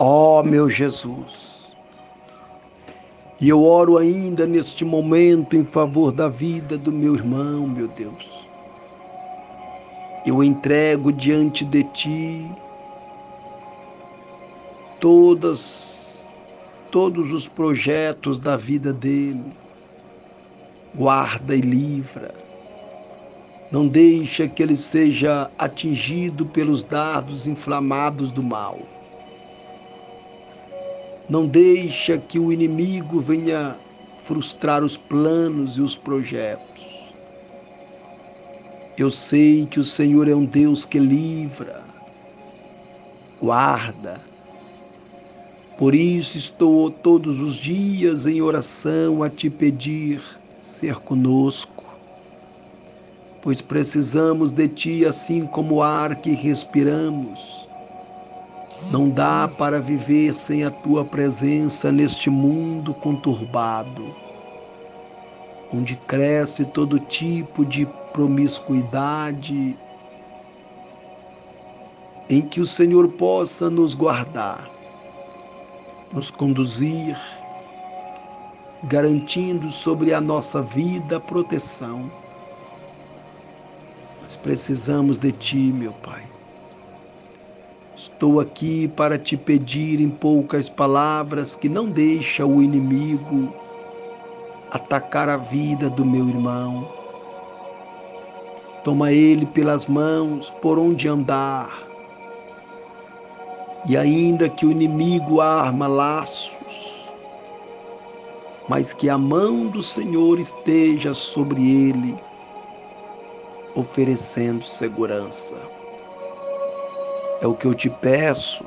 Ó oh, meu Jesus, e eu oro ainda neste momento em favor da vida do meu irmão, meu Deus. Eu entrego diante de Ti todas, todos os projetos da vida dele. Guarda e livra. Não deixa que ele seja atingido pelos dardos inflamados do mal não deixa que o inimigo venha frustrar os planos e os projetos. Eu sei que o Senhor é um Deus que livra, guarda. Por isso estou todos os dias em oração a te pedir ser conosco, pois precisamos de ti assim como o ar que respiramos não dá para viver sem a tua presença neste mundo conturbado, onde cresce todo tipo de promiscuidade, em que o Senhor possa nos guardar, nos conduzir, garantindo sobre a nossa vida proteção. Nós precisamos de Ti, meu Pai. Estou aqui para te pedir em poucas palavras que não deixa o inimigo atacar a vida do meu irmão. Toma ele pelas mãos por onde andar. E ainda que o inimigo arma laços, mas que a mão do Senhor esteja sobre ele, oferecendo segurança. É o que eu te peço,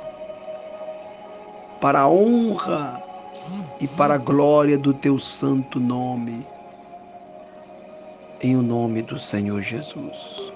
para a honra e para a glória do teu santo nome, em o nome do Senhor Jesus.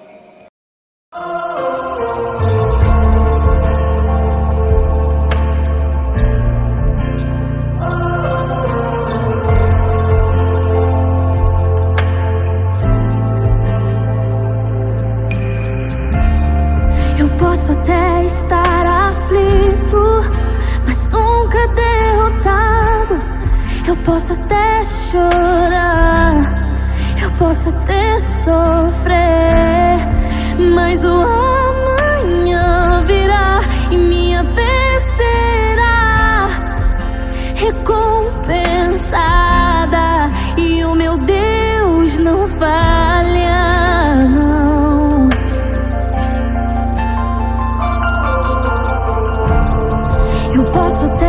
Eu posso até chorar, eu posso até sofrer, mas o amanhã virá e minha vez será recompensada e o meu Deus não falha. Não. Posso até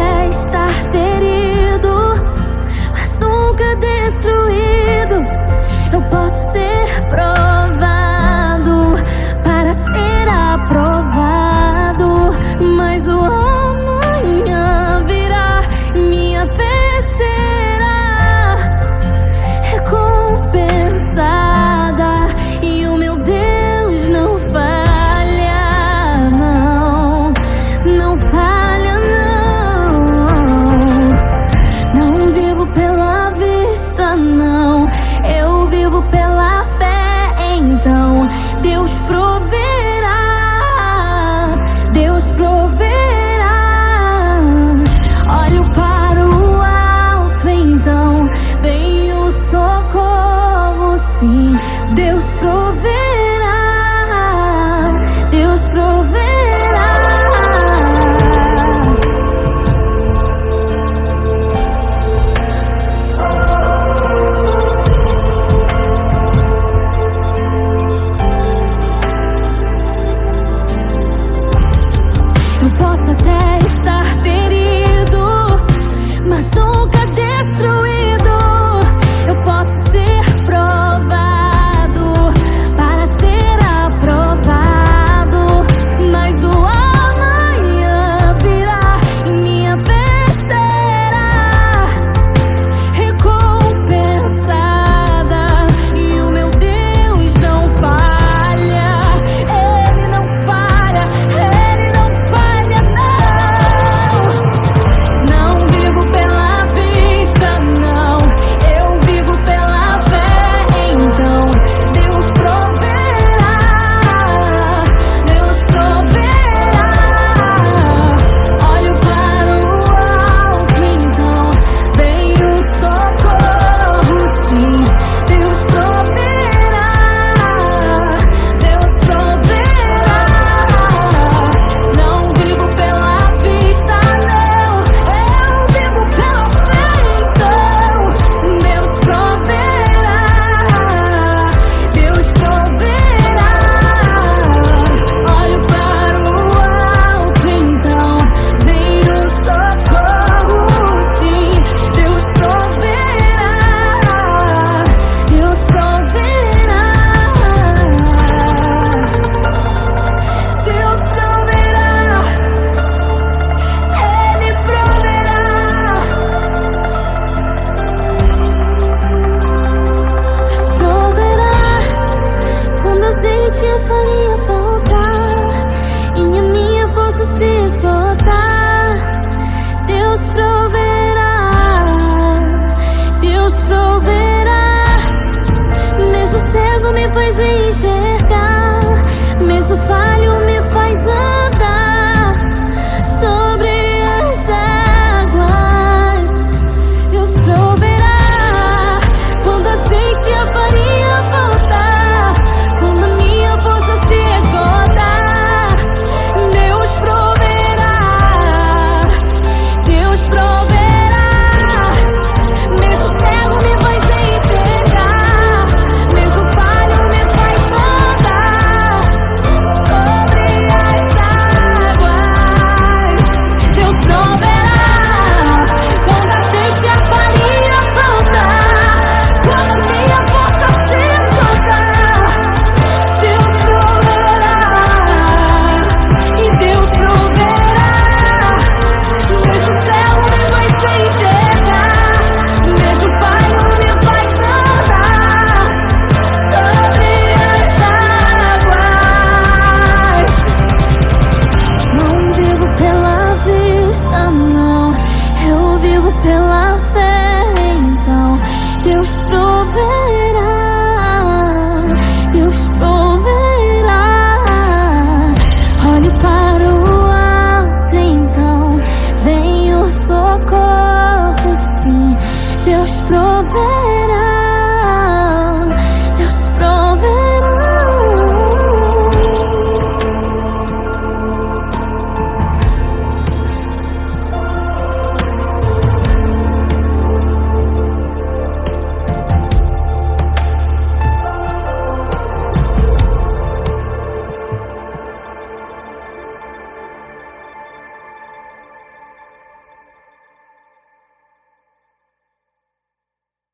돼